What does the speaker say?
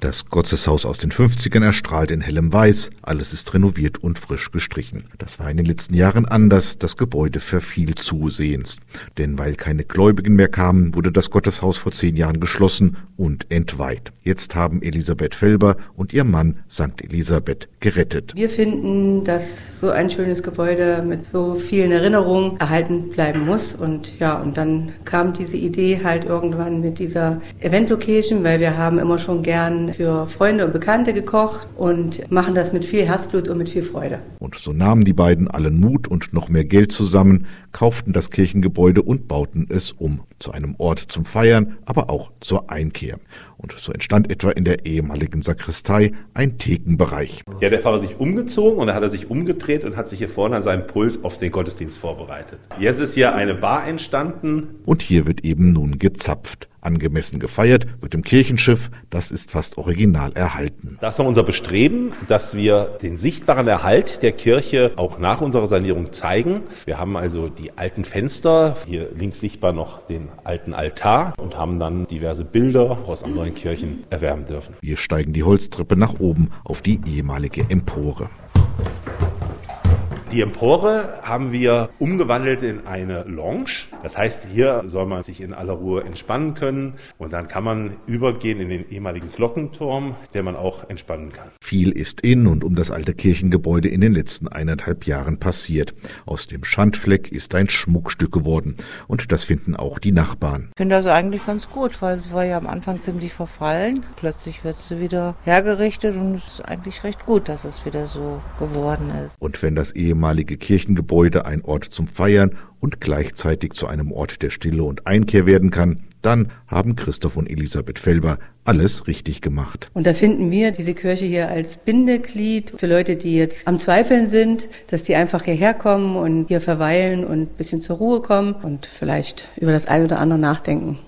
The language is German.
Das Gotteshaus aus den 50ern erstrahlt in hellem Weiß. Alles ist renoviert und frisch gestrichen. Das war in den letzten Jahren anders. Das Gebäude verfiel zusehends. Denn weil keine Gläubigen mehr kamen, wurde das Gotteshaus vor zehn Jahren geschlossen und entweiht. Jetzt haben Elisabeth Felber und ihr Mann St. Elisabeth gerettet. Wir finden, dass so ein schönes Gebäude mit so vielen Erinnerungen erhalten bleiben muss. Und ja, und dann kam diese Idee halt irgendwann mit dieser Event Location, weil wir haben immer schon gern für Freunde und Bekannte gekocht und machen das mit viel Herzblut und mit viel Freude. Und so nahmen die beiden allen Mut und noch mehr Geld zusammen, kauften das Kirchengebäude und bauten es um zu einem Ort zum Feiern, aber auch zur Einkehr. Und so entstand etwa in der ehemaligen Sakristei ein Thekenbereich. Ja, der Pfarrer sich umgezogen und dann hat er sich umgedreht und hat sich hier vorne an seinem Pult auf den Gottesdienst vorbereitet. Jetzt ist hier eine Bar entstanden. Und hier wird eben nun gezapft. Angemessen gefeiert wird im Kirchenschiff, das ist fast original erhalten. Das war unser Bestreben, dass wir den sichtbaren Erhalt der Kirche auch nach unserer Sanierung zeigen. Wir haben also die alten Fenster, hier links sichtbar noch den alten Altar und haben dann diverse Bilder aus anderen Kirchen erwerben dürfen. Wir steigen die Holztreppe nach oben auf die ehemalige Empore. Die Empore haben wir umgewandelt in eine Lounge. Das heißt, hier soll man sich in aller Ruhe entspannen können und dann kann man übergehen in den ehemaligen Glockenturm, der man auch entspannen kann. Viel ist in und um das alte Kirchengebäude in den letzten eineinhalb Jahren passiert. Aus dem Schandfleck ist ein Schmuckstück geworden und das finden auch die Nachbarn. Ich finde das eigentlich ganz gut, weil es war ja am Anfang ziemlich verfallen. Plötzlich wird sie wieder hergerichtet und es ist eigentlich recht gut, dass es wieder so geworden ist. Und wenn das ehemalige ehemalige Kirchengebäude ein Ort zum Feiern und gleichzeitig zu einem Ort der Stille und Einkehr werden kann, dann haben Christoph und Elisabeth Felber alles richtig gemacht. Und da finden wir diese Kirche hier als Bindeglied für Leute, die jetzt am Zweifeln sind, dass die einfach hierher kommen und hier verweilen und ein bisschen zur Ruhe kommen und vielleicht über das eine oder andere nachdenken.